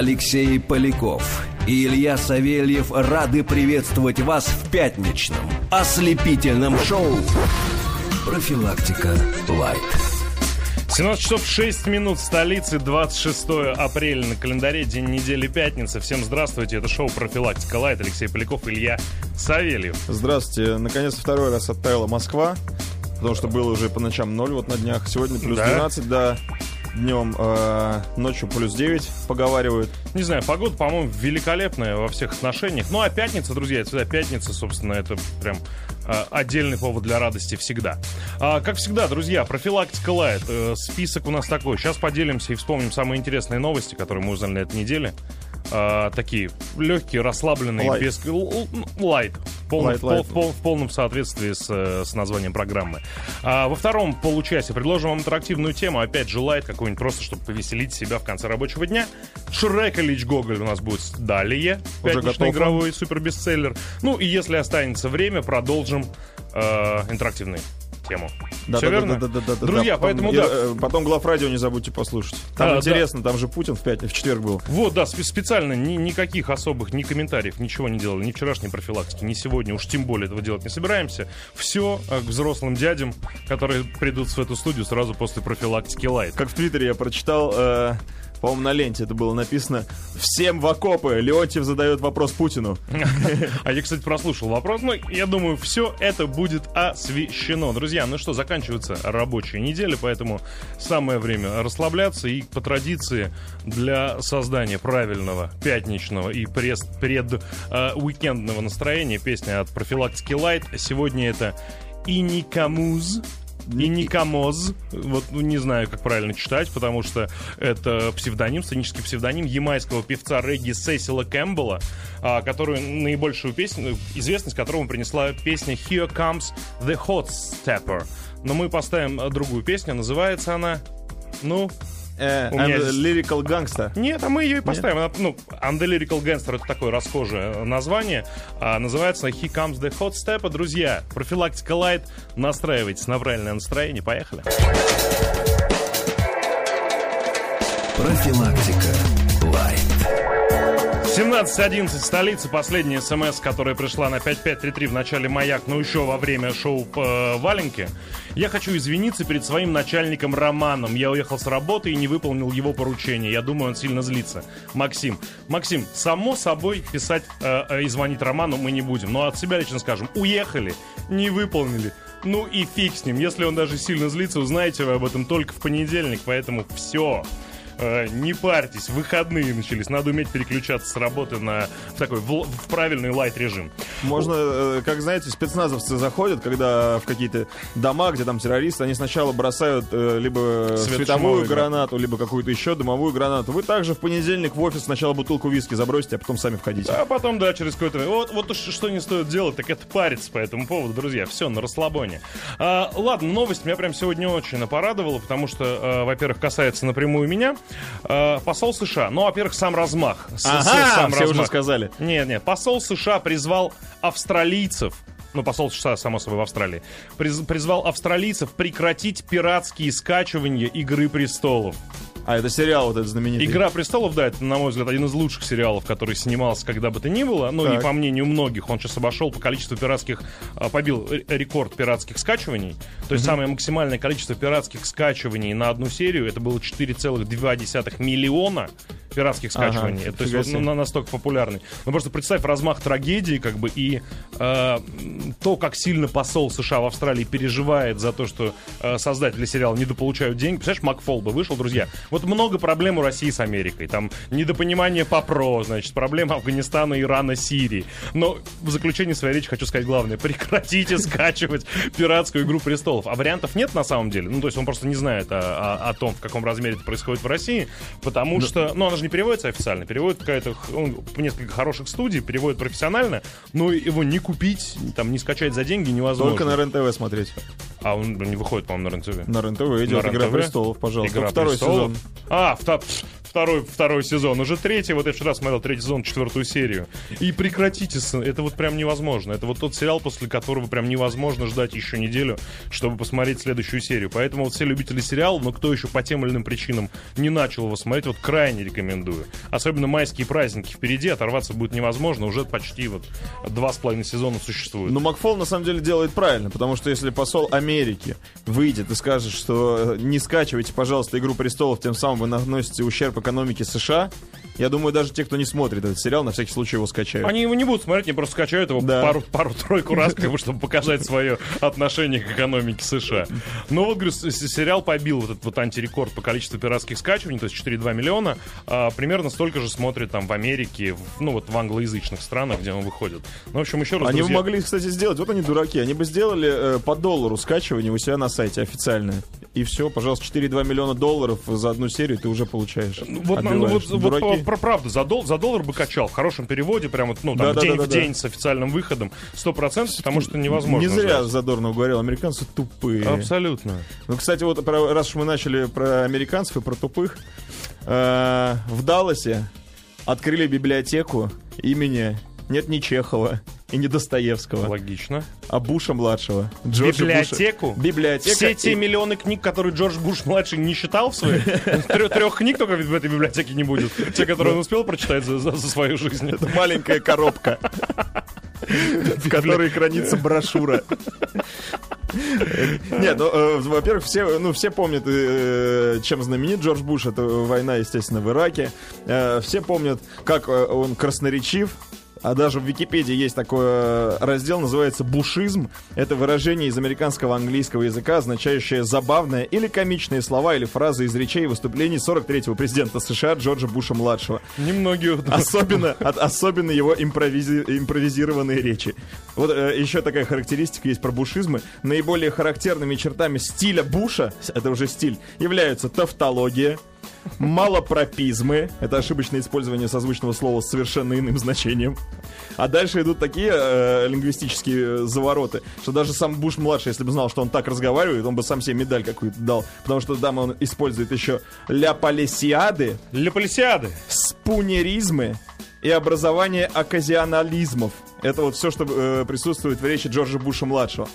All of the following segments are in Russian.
Алексей Поляков и Илья Савельев рады приветствовать вас в пятничном ослепительном шоу «Профилактика Лайт». 17 часов 6 минут в столице, 26 апреля на календаре, день недели пятница. Всем здравствуйте, это шоу «Профилактика Лайт», Алексей Поляков, Илья Савельев. Здравствуйте, наконец второй раз оттаяла Москва, потому что было уже по ночам 0 вот на днях, сегодня плюс Да? 12, да, днем, э, ночью плюс 9, поговаривают. Не знаю, погода, по-моему, великолепная во всех отношениях. Ну, а пятница, друзья, это всегда пятница, собственно, это прям а, отдельный повод для радости всегда. А, как всегда, друзья, профилактика лайт. Э, список у нас такой. Сейчас поделимся и вспомним самые интересные новости, которые мы узнали на этой неделе. А, такие легкие, расслабленные, Лайт. без... Лайт. В полном- Лайт, в пол- лайт. в пол- в полном соответствии с, э, с названием программы. А, во втором получасе предложим вам интерактивную тему. Опять же, лайт какой-нибудь просто, чтобы повеселить себя в конце рабочего дня. Шрек Ильич Гоголь у нас будет далее. Пятничный игровой супербестселлер. Ну и если останется время, продолжим э, интерактивную тему. Да, Все да, верно? да, да, да, да, Друзья, да. Потом- поэтому да. э, Потом глав радио не забудьте послушать. Там А, интересно, там же Путин в пятницу, в четверг был. Вот, да, спе- специально ни- никаких особых ни комментариев, ничего не делали, ни вчерашней профилактики, ни сегодня, уж тем более этого делать не собираемся. Все к взрослым дядям, которые придут в эту студию сразу после профилактики лайт. Как в Твиттере я прочитал, э, по-моему, на ленте это было написано «Всем в окопы!» Леонтьев задает вопрос Путину. А я, кстати, прослушал вопрос. Ну, я думаю, все это будет освещено. Друзья, ну что, заканчивается рабочая неделя, поэтому самое время расслабляться и по традиции для создания правильного пятничного и пресс- пред э, настроения песня от профилактики Лайт. Сегодня это и никомуз. И Никомоз, вот ну, не знаю, как правильно читать, потому что это псевдоним, сценический псевдоним ямайского певца регги Сесила Кэмпбелла, а, которую наибольшую песню, известность которому принесла песня Here Comes the Hot Stepper. Но мы поставим другую песню, называется она, ну, Э, and Lyrical Gangsta. нет, а мы ее и поставим. Она, ну, Under Lyrical Gangster это такое расхожее название. А называется He Comes the Hot Step. Друзья, профилактика лайт. Настраивайтесь на правильное настроение. Поехали. Профилактика. 17.11 столицы. Последняя смс, которая пришла на 5533 в начале «Маяк», но еще во время шоу э, «Валенки». Я хочу извиниться перед своим начальником Романом. Я уехал с работы и не выполнил его поручение. Я думаю, он сильно злится. Максим. Максим, само собой писать э, э, и звонить Роману мы не будем. Но от себя лично скажем. Уехали, не выполнили. Ну и фиг с ним. Если он даже сильно злится, узнаете вы об этом только в понедельник. Поэтому все. Э, не парьтесь, выходные начались. Надо уметь переключаться с работы на в такой в, в правильный лайт режим. Можно, э, как знаете, спецназовцы заходят, когда в какие-то дома, где там террористы, они сначала бросают э, либо Свет- световую гранату, либо какую-то еще дымовую гранату. Вы также в понедельник в офис сначала бутылку виски забросите, а потом сами входите. А потом, да, через какое-то время. Вот, вот что не стоит делать, так это париться по этому поводу, друзья. Все, на расслабоне. А, ладно, новость меня прям сегодня очень порадовала, потому что, э, во-первых, касается напрямую меня. Э, посол США. Ну, во-первых, сам размах. Ага, сам все уже размах. сказали. Нет, нет, посол США призвал австралийцев, ну, посол США, само собой, в Австралии, приз- призвал австралийцев прекратить пиратские скачивания «Игры престолов». А, это сериал вот этот знаменитый. «Игра престолов», да, это, на мой взгляд, один из лучших сериалов, который снимался когда бы то ни было. Ну, и Так. по мнению многих, он сейчас обошел по количеству пиратских, а, побил рекорд пиратских скачиваний. То есть самое максимальное количество пиратских скачиваний на одну серию, это было 4,2 миллиона пиратских Ага, скачиваний. Это, то есть вот, ну, настолько популярный. Ну, просто представь размах трагедии, как бы, и э, то, как сильно посол США в Австралии переживает за то, что э, создатели сериала недополучают деньги. Представляешь, Макфол бы вышел, друзья. Вот много проблем у России с Америкой. Там недопонимание по ПРО, значит, проблемы Афганистана, Ирана, Сирии. Но в заключении своей речи хочу сказать главное. Прекратите скачивать пиратскую «Игру престолов». А вариантов нет на самом деле. Ну, то есть он просто не знает о, о- о том, в каком размере это происходит в России, потому что, ну, она же не переводится официально, переводит какая-то, он, несколько хороших студий, переводит профессионально, но его не купить, там, не скачать за деньги невозможно. Только на РЕН-ТВ смотреть. А он не выходит, по-моему, на РЕН-ТВ. На РЕН-ТВ идет На «Игра престолов», пожалуйста. Игра Второй престолов. сезон. А, вта- второй, второй сезон. Уже третий. Вот я вчера смотрел третий сезон, четвертую серию. И прекратите, это вот прям невозможно. Это вот тот сериал, после которого прям невозможно ждать еще неделю, чтобы посмотреть следующую серию. Поэтому вот все любители сериала, но кто еще по тем или иным причинам не начал его смотреть, вот крайне рекомендую. Особенно майские праздники впереди, оторваться будет невозможно. Уже почти вот два с половиной сезона существует. Но Макфол на самом деле делает правильно, потому что если посол Америки выйдет и скажет, что э, не скачивайте, пожалуйста, «Игру престолов», тем самым вы наносите ущерб экономике США, я думаю, даже те, кто не смотрит этот сериал, на всякий случай его скачают. Они его не будут смотреть, они просто скачают его Да. пару, пару-тройку раз, как бы, чтобы показать свое отношение к экономике США. Но вот, говорю, сериал побил вот этот вот антирекорд по количеству пиратских скачиваний, то есть 4,2 миллиона. А, примерно столько же смотрят там в Америке, в- ну вот в англоязычных странах, где он выходит. Ну, в общем, еще раз, Они бы друзья, могли, кстати, сделать, вот они дураки, они бы сделали э, по доллару скачивание у себя на сайте официально. И все, пожалуйста, 4,2 миллиона долларов за одну серию ты уже получаешь. Вот, ну, вот, вот Дураки. про- правда, за, дол- за доллар бы качал. В хорошем переводе, прям вот, ну, там, Да-да-да-да-да. день в день с официальным выходом. Сто процентов, потому что невозможно. Не зря ждать. Задорнов говорил, американцы тупые. Абсолютно. Ну, кстати, вот про- раз уж мы начали про американцев и про тупых, э, в Далласе открыли библиотеку имени нет ни Чехова и не Достоевского, Логично. а Буша младшего. Джорджа Библиотеку? Буша. Библиотека. Все те и- миллионы книг, которые Джордж Буш младший не читал в своей, трех, книг только в этой библиотеке не будет. Те, которые он успел прочитать за свою жизнь. Это маленькая коробка, в которой хранится брошюра. Нет, ну, э, во-первых, все, ну, все помнят, э, чем знаменит Джордж Буш. Это война, естественно, в Ираке. Э, Все помнят, как э, он красноречив. А даже в Википедии есть такой э, раздел, называется «бушизм». Это выражение из американского английского языка, означающее забавное или комичные слова или фразы из речей и выступлений 43-го президента США Джорджа Буша-младшего. Немногие... Особенно, от- особенно его импровизи- импровизированные речи. Вот э, еще такая характеристика есть про бушизмы. Наиболее характерными чертами стиля Буша, это уже стиль, являются тавтология, малопропизмы, это ошибочное использование созвучного слова с совершенно иным значением. А дальше идут такие э, лингвистические э, завороты, что даже сам Буш-младший, если бы знал, что он так разговаривает, он бы сам себе медаль какую-то дал. Потому что там он использует еще ля полисиады. спунеризмы и образование оказионализмов. Это вот все, что э, присутствует в речи Джорджа Буша-младшего.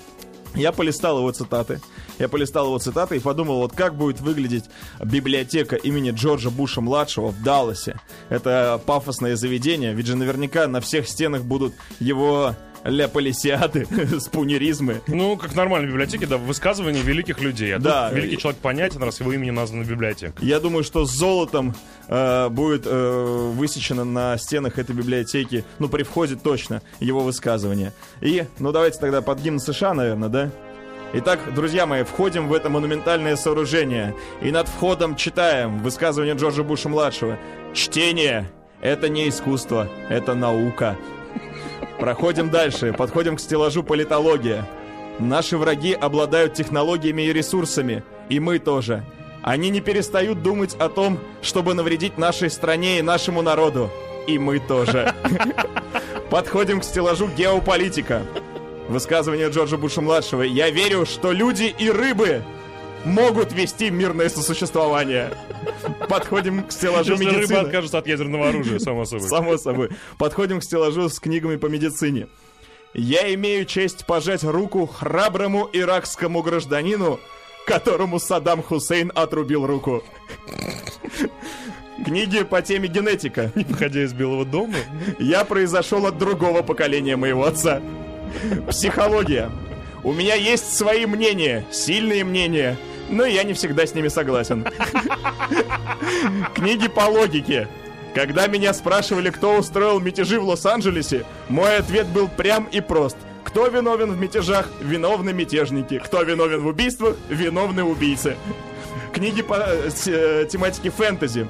Я полистал его цитаты. Я полистал его цитаты и подумал, вот как будет выглядеть библиотека имени Джорджа Буша-младшего в Далласе. Это пафосное заведение, ведь же наверняка на всех стенах будут его ля полисиады, спунеризмы. Ну, как в нормальной библиотеке, да, высказывания великих людей. А Да. великий человек понятен, раз его имени названа библиотека. Я думаю, что с золотом э, будет э, высечено на стенах этой библиотеки, ну, при входе точно, его высказывание. И, ну, давайте тогда под гимн США, наверное, да? Итак, друзья мои, входим в это монументальное сооружение. И над входом читаем высказывание Джорджа Буша-младшего. Чтение — это не искусство, это наука. Проходим дальше, подходим к стеллажу политология. Наши враги обладают технологиями и ресурсами, и мы тоже. Они не перестают думать о том, чтобы навредить нашей стране и нашему народу. И мы тоже. Подходим к стеллажу геополитика. Высказывание Джорджа Буша-младшего. «Я верю, что люди и рыбы могут вести мирное сосуществование». Подходим к стеллажу Если рыба медицины. откажется от ядерного оружия, само собой. Само собой. Подходим к стеллажу с книгами по медицине. Я имею честь пожать руку храброму иракскому гражданину, которому Саддам Хусейн отрубил руку. Книги по теме генетика. Не выходя из Белого дома. Я произошел от другого поколения моего отца. Психология. У меня есть свои мнения, сильные мнения, но я не всегда с ними согласен. Книги по логике. Когда меня спрашивали, кто устроил мятежи в Лос-Анджелесе, мой ответ был прям и прост. Кто виновен в мятежах? Виновны мятежники. Кто виновен в убийствах? Виновны убийцы. Книги по э, э, тематике фэнтези.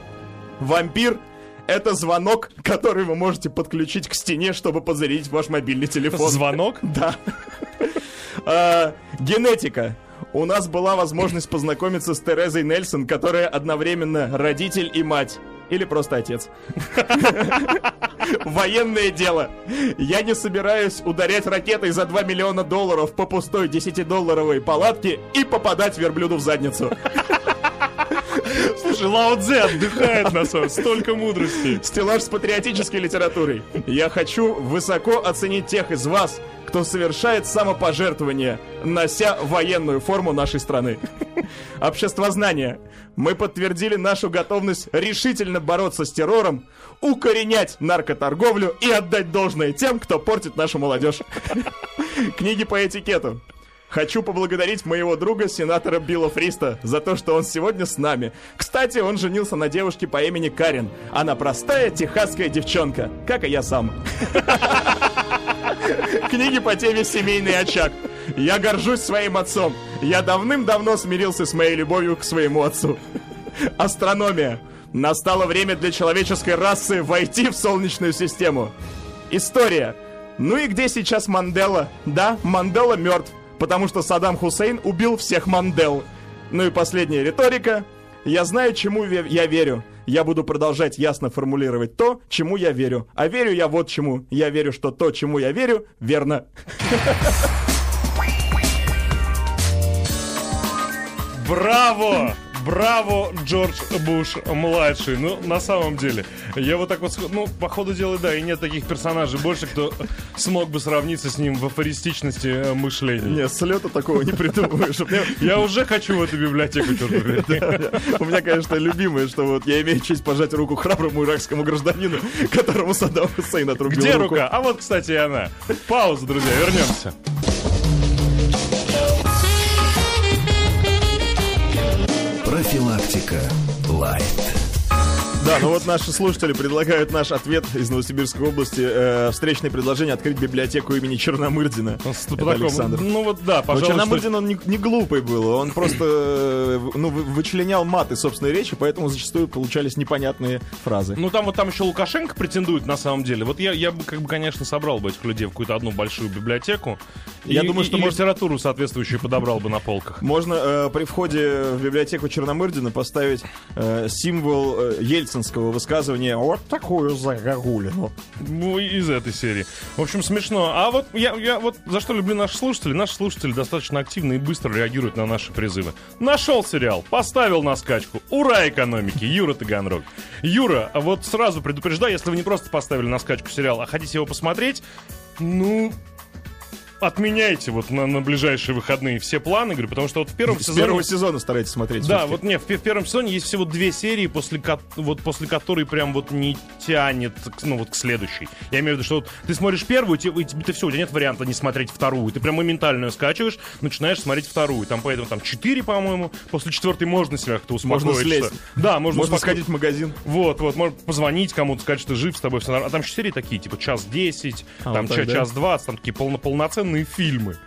Вампир — это звонок, который вы можете подключить к стене, чтобы позарядить ваш мобильный телефон. Звонок? Да. А, Генетика. У нас была возможность познакомиться с Терезой Нельсон, которая одновременно родитель и мать. Или просто отец. Военное дело. Я не собираюсь ударять ракетой за 2 миллиона долларов по пустой 10-долларовой палатке и попадать верблюду в задницу. Слушай, Лао Цзэ отдыхает на самом столько мудрости. Стеллаж с патриотической литературой. Я хочу высоко оценить тех из вас, кто совершает самопожертвование, нося военную форму нашей страны. Обществознание. Мы подтвердили нашу готовность решительно бороться с террором, укоренять наркоторговлю и отдать должное тем, кто портит нашу молодежь. Книги по этикету. Хочу поблагодарить моего друга, сенатора Билла Фриста, за то, что он сегодня с нами. Кстати, он женился на девушке по имени Карен. Она простая техасская девчонка, как и я сам. Книги по теме «Семейный очаг». Я горжусь своим отцом. Я давным-давно смирился с моей любовью к своему отцу. Астрономия. Настало время для человеческой расы войти в Солнечную систему. История. Ну и где сейчас Мандела? Да, Мандела мертв, потому что Саддам Хусейн убил всех Мандел. Ну и последняя риторика. Я знаю, чему я верю. Я буду продолжать ясно формулировать то, чему я верю. А верю я вот чему. Я верю, что то, чему я верю, верно. Браво! Браво, Джордж Буш младший. Ну, на самом деле, я вот так вот, ну, по ходу дела, да, и нет таких персонажей больше, кто смог бы сравниться с ним в афористичности э, мышления. Не, с лета такого не придумаешь. Я уже хочу в эту библиотеку. У меня, конечно, любимое, что вот я имею честь пожать руку храброму иракскому гражданину, которому Саддам Хусейн отрубил Где рука? А вот, кстати, и она. Пауза, друзья, вернемся. Профилактика. Лайт. Да, ну вот наши слушатели предлагают наш ответ из Новосибирской области. э, встречное предложение открыть библиотеку имени Черномырдина. С Это Александр. Ну вот да, Но пожалуй, Черномырдин, он не, не глупый был, он просто э, ну, вы- вычленял маты собственной речи, поэтому зачастую получались непонятные фразы. Ну там вот там еще Лукашенко претендует на самом деле. Вот я, я бы как бы, конечно, собрал бы этих людей в какую-то одну большую библиотеку. Я и, думаю, что и может- литературу соответствующую подобрал бы на полках. Можно э, при входе в библиотеку Черномырдина поставить э, символ э, ельцинского высказывания «Вот такую загогулину». Ну, из этой серии. В общем, смешно. А вот я, я вот за что люблю наших слушателей. Наши слушатели достаточно активно и быстро реагируют на наши призывы. Нашел сериал, поставил на скачку. Ура экономики, Юра Таганрог. Юра, вот сразу предупреждаю, если вы не просто поставили на скачку сериал, а хотите его посмотреть, ну, отменяйте вот на, на ближайшие выходные все планы, говорю, потому что вот в первом С сезоне... первого сезона старайтесь смотреть. Да, вот не, в, в первом сезоне есть всего две серии, после, ко- вот, после которой прям вот не тянет, ну вот к следующей. Я имею в виду, что вот ты смотришь первую, и тебе ты все, у тебя нет варианта не смотреть вторую. Ты прям моментально скачиваешь, начинаешь смотреть вторую. Там поэтому там четыре, по-моему, после четвертой можно себя как-то успокоить. Можно слезть. Да, можно, Можно успоко- сходить в магазин. Вот, вот, можно позвонить кому-то, сказать, что ты жив, с тобой все. А там еще серии такие, типа час 10, А, там вот так, ча- да? час 20, там такие полно полноценные фильмы.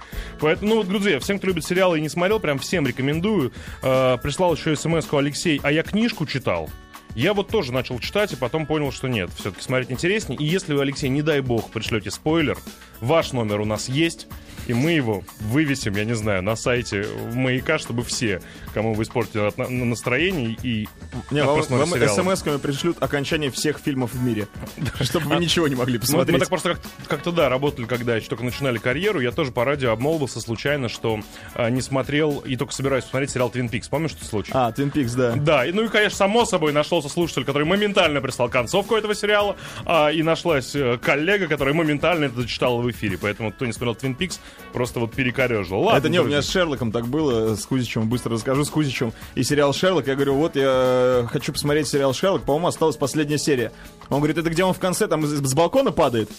Поэтому, ну вот, друзья, всем, кто любит сериалы и не смотрел, прям всем рекомендую. Э, прислал еще смс Алексей, а я книжку читал. Я вот тоже начал читать и потом понял, что нет, все-таки смотреть интереснее. И если вы, Алексей, не дай бог, пришлете спойлер, ваш номер у нас есть, и мы его вывесим, я не знаю, на сайте маяка, чтобы все, кому вы испортили настроение и Не, вам, вам смс-ками пришлют окончание всех фильмов в мире. Чтобы вы ничего не могли посмотреть. мы так просто как- как-то, да, работали, когда еще только начинали карьеру. Я тоже по радио обмолвился случайно, что а, не смотрел и только собираюсь посмотреть сериал Twin Peaks. Помнишь, что случай? А, Twin Peaks, да. Да, и, ну и, конечно, само собой нашелся слушатель, который моментально прислал концовку этого сериала, а, и нашлась э, коллега, которая моментально это зачитала в эфире. Поэтому, кто не смотрел Twin Peaks, просто вот перекорежил. Ладно, Это не, у меня с Шерлоком так было, с Кузичем, быстро расскажу, с Кузичем и сериал Шерлок. Я говорю, вот я хочу посмотреть сериал Шерлок, по-моему, осталась последняя серия. Он говорит, это где он в конце, там с, с балкона падает?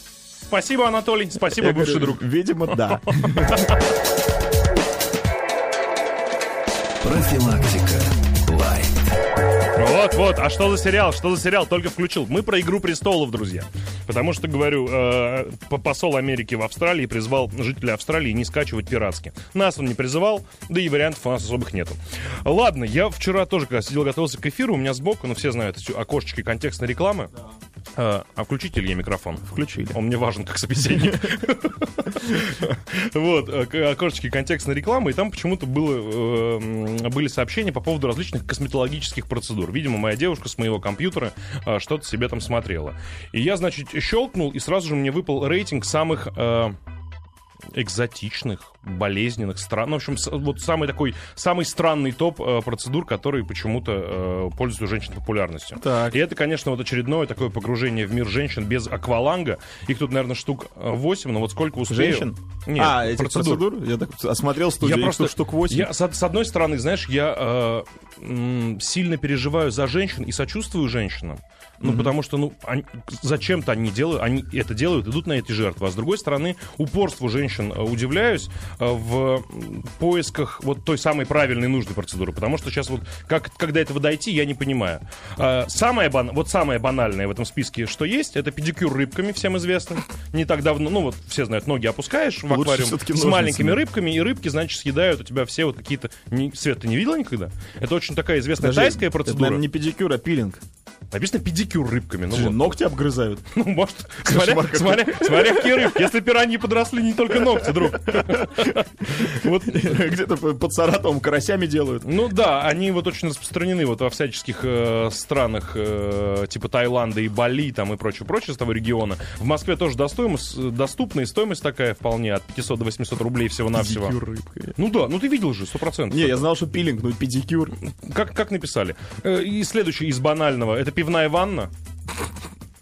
Спасибо, Анатолий, спасибо, Я бывший говорю, друг. Видимо, да. Профилактика. Вот, а что за сериал? Что за сериал? Только включил. Мы про «Игру престолов», друзья. Потому что, говорю, э, по- посол Америки в Австралии призвал жителей Австралии не скачивать пиратски. Нас он не призывал, да и вариантов у нас особых нету. Ладно, я вчера тоже, когда сидел, готовился к эфиру, у меня сбоку, ну все знают окошечки контекстной рекламы. А а включите Илье микрофон? Включили. Он мне важен как собеседник. Вот, э, к- окошечки контекстной рекламы, и там почему-то было, э, были сообщения по поводу различных косметологических процедур. Видимо, моя девушка с моего компьютера э, что-то себе там смотрела. И я, значит, щелкнул, и сразу же мне выпал рейтинг самых... э, экзотичных, болезненных, стран. Ну, в общем, вот самый такой, самый странный топ э, процедур, которые почему-то э, пользуются у женщин популярностью. Так. И это, конечно, вот очередное такое погружение в мир женщин без акваланга. Их тут, наверное, штук 8, но вот сколько успею... Женщин? Нет, а, этих процедур. процедур? Я так осмотрел студию, Я просто штук 8. Я, с, с одной стороны, знаешь, я э, сильно переживаю за женщин и сочувствую женщинам. Ну, потому что, ну, они- зачем-то они делают, они это делают, идут на эти жертвы. А с другой стороны, упорству женщин э, удивляюсь э, в поисках вот той самой правильной нужной процедуры. Потому что сейчас вот, как, когда этого дойти, я не понимаю. Э, самое, вот самое банальное в этом списке, что есть, это педикюр рыбками, всем известно. Не так давно, ну, вот все знают, ноги опускаешь в Лучше аквариум с маленькими рыбками, и рыбки, значит, съедают у тебя все вот какие-то... Свет, ты не видела никогда? Это очень такая известная Подожди, тайская Это, процедура. наверное, не педикюр, а пилинг. Написано педикюр рыбками. Ну, вот. Ногти обгрызают. ну может, смотря, смотря, смотря какие рыбки. Если пираньи подросли, не только ногти, друг. Вот, Где-то по- под Саратовым карасями делают. ну да, они вот очень распространены вот во всяческих э, странах э, типа Таиланда и Бали там и прочее, прочее с того региона. В Москве тоже достоимость, доступна и стоимость такая вполне от 500 до 800 рублей всего-навсего. Педикюр рыбкой. Ну да, ну ты видел же, сто процентов. Не, я знал, что пилинг, но педикюр. Как, как написали? Э, И следующий из банального. Это пивная ванна.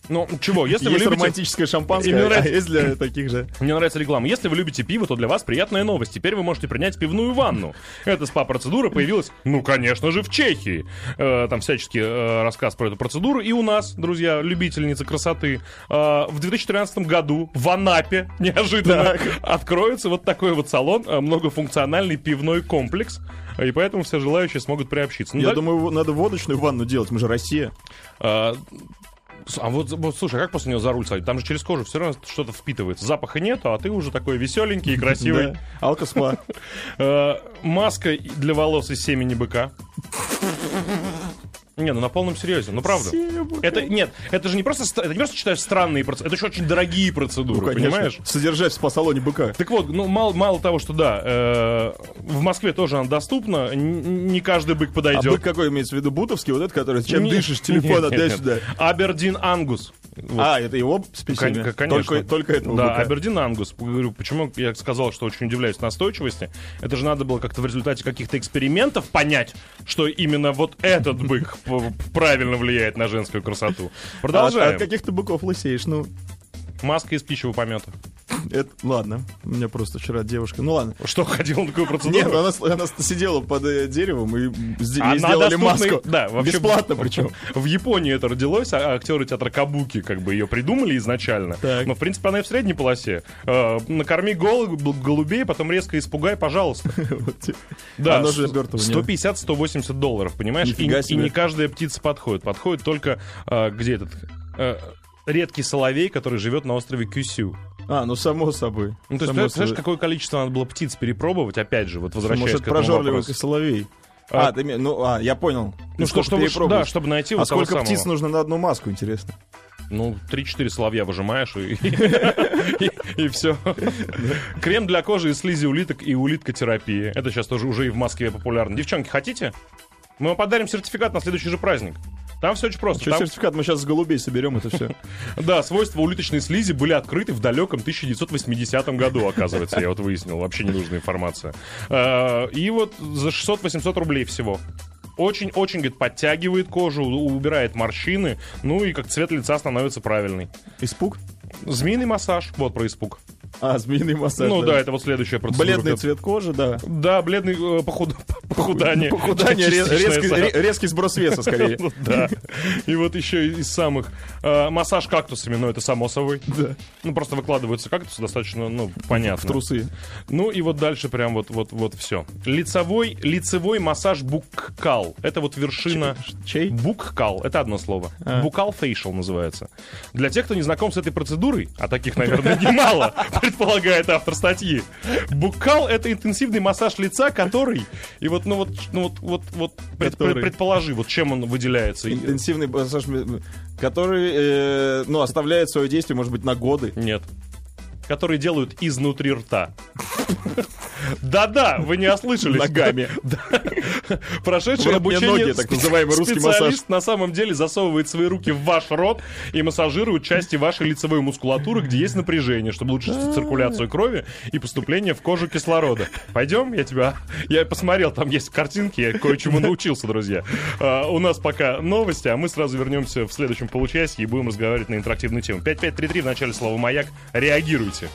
Ну, чего, если вы есть любите... романтическое шампанское, мне а нравится- есть для таких же. Мне нравится реклама. Если вы любите пиво, то для вас приятная новость. Теперь вы можете принять пивную ванну. Эта спа-процедура появилась, ну, конечно же, в Чехии. Э, там всяческий э, рассказ про эту процедуру. И у нас, друзья, любительницы красоты, э, в 2013 году в Анапе неожиданно Так. откроется вот такой вот салон, э, многофункциональный пивной комплекс. И поэтому все желающие смогут приобщиться. Ну, Я да- думаю, надо водочную ванну делать, мы же Россия. а, а вот, вот, слушай, а как после него за руль садить? Там же через кожу все равно что-то впитывается. Запаха нету, а ты уже такой веселенький и красивый. Алкоспа. Э, Маска для волос из семени быка. Не, ну на полном серьезе, ну правда. Быка. Это нет, это же не просто, ст- это не просто считаешь странные процедуры, это еще очень дорогие процедуры, Ну, конечно. понимаешь? Содержать в спа-салоне быка. Так вот, ну мало, мало того, что да, э, в Москве тоже она доступна, не каждый бык А подойдет. бык какой имеется в виду? Бутовский? Вот этот, который чем Не- дышишь, телефон нет, нет, нет. отдай-сюда. Абердин Ангус. Вот. А, это его специально? Кон- Конечно. Только, только этого Да, быка. Абердин Ангус. Говорю, почему я сказал, что очень удивляюсь настойчивости. Это же надо было как-то в результате каких-то экспериментов понять, что именно вот этот бык правильно влияет на женскую красоту. А Продолжаем. От каких-то быков лысеешь, ну... Маска из пищевого помета. Это, ладно, у меня просто вчера девушка... Ну ладно. Что, ходил на такую процедуру? Нет, она, с- она сидела под э, деревом и Она сделали доступна маску. Да, вообще, Бесплатно причем. В Японии это родилось, а актеры театра Кабуки как бы ее придумали изначально. Так. Но, в принципе, она и в средней полосе. Э, накорми гол- голубей, потом резко испугай, пожалуйста. Да, Оно же с- мертвое, не? 150-180 долларов, понимаешь? И, и не каждая птица подходит. Подходит только, а, где этот, э, редкий соловей, который живет на острове Кюсю. А, ну само собой. Ну, то есть, ты знаешь, какое количество надо было птиц перепробовать, опять же, вот возвращаясь Может, к этому прожорливый соловей. А, А, ты, ну, а, я понял. Ну, что, чтобы, да, чтобы найти А вот сколько птиц самого. нужно на одну маску, интересно? Ну, 3-4 соловья выжимаешь и, все. Крем для кожи из слизи улиток и улиткотерапия. Это сейчас тоже уже и в Москве популярно. Девчонки, хотите? Мы вам подарим сертификат на следующий же праздник. Там все очень просто. Что Там- сертификат? Мы сейчас с голубей соберем это все. Да, свойства улиточной слизи были открыты в далеком 1980 году, оказывается, я вот выяснил. Вообще ненужная информация. Э, И вот за 600-800 рублей всего. Очень-очень, говорит, подтягивает кожу, убирает морщины, ну и как цвет лица становится правильный. Испуг? Змеиный массаж, вот про испуг. А, змеиный массаж. ну да, это вот следующая процедура. Бледный как- цвет кожи, да. Да, бледный э, похуд- похудание. Похудание, резкий, резкий сброс веса, скорее. Ну да. И вот еще из самых. э, массаж кактусами, ну это само собой. Да. Ну просто выкладываются кактусы достаточно, ну, понятно. В трусы. Ну и вот дальше прям вот, вот, вот все. Лицевой, лицевой массаж буккал. Это вот вершина... Чей? Буккал, это одно слово. А. Букал фейшл называется. Для тех, кто не знаком с этой процедурой, а таких, наверное, немало, предполагает автор статьи. Буккал — это интенсивный массаж лица, который... И вот, ну вот, ну вот, вот, вот пред- Который? предположи, вот чем он выделяется. Интенсивный массаж, который, э, ну, оставляет свое действие, может быть, на годы. Нет. Которые делают изнутри рта. Да-да, вы не ослышались. Ногами. Прошедший обучение ноги, так называемый русский специалист на самом деле засовывает свои руки в ваш рот и массажирует части вашей лицевой мускулатуры, где есть напряжение, чтобы улучшить циркуляцию крови и поступление в кожу кислорода. Пойдем, я тебя... Я посмотрел, там есть картинки, я кое-чему научился, друзья. А, у нас пока новости, а мы сразу вернемся в следующем получасе и будем разговаривать на интерактивную тему. 5533 в начале слова «Маяк». Реагируйте.